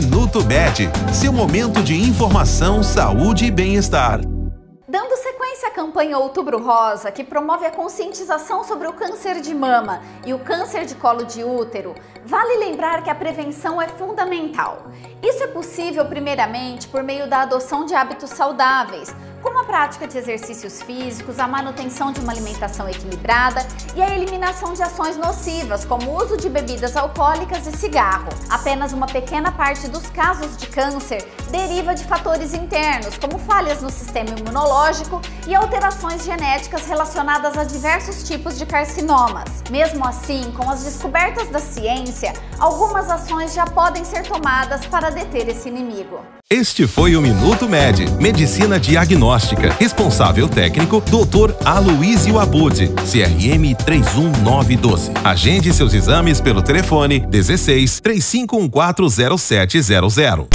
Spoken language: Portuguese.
Minuto Med, seu momento de informação, saúde e bem-estar. Dando sequência à campanha Outubro Rosa, que promove a conscientização sobre o câncer de mama e o câncer de colo de útero, vale lembrar que a prevenção é fundamental. Isso é possível, primeiramente, por meio da adoção de hábitos saudáveis, como a prática de exercícios físicos, a manutenção de uma alimentação equilibrada e a eliminação de ações nocivas, como o uso de bebidas alcoólicas e cigarro. Apenas uma pequena parte dos casos de câncer deriva de fatores internos, como falhas no sistema imunológico e alterações genéticas relacionadas a diversos tipos de carcinomas. Mesmo assim, com as descobertas da ciência, algumas ações já podem ser tomadas para deter esse inimigo. Este foi o Minuto Med, Medicina Diagnóstica. Responsável técnico, Dr. Aloysio Abud, CRM 31912. Agende seus exames pelo telefone 16 35140700.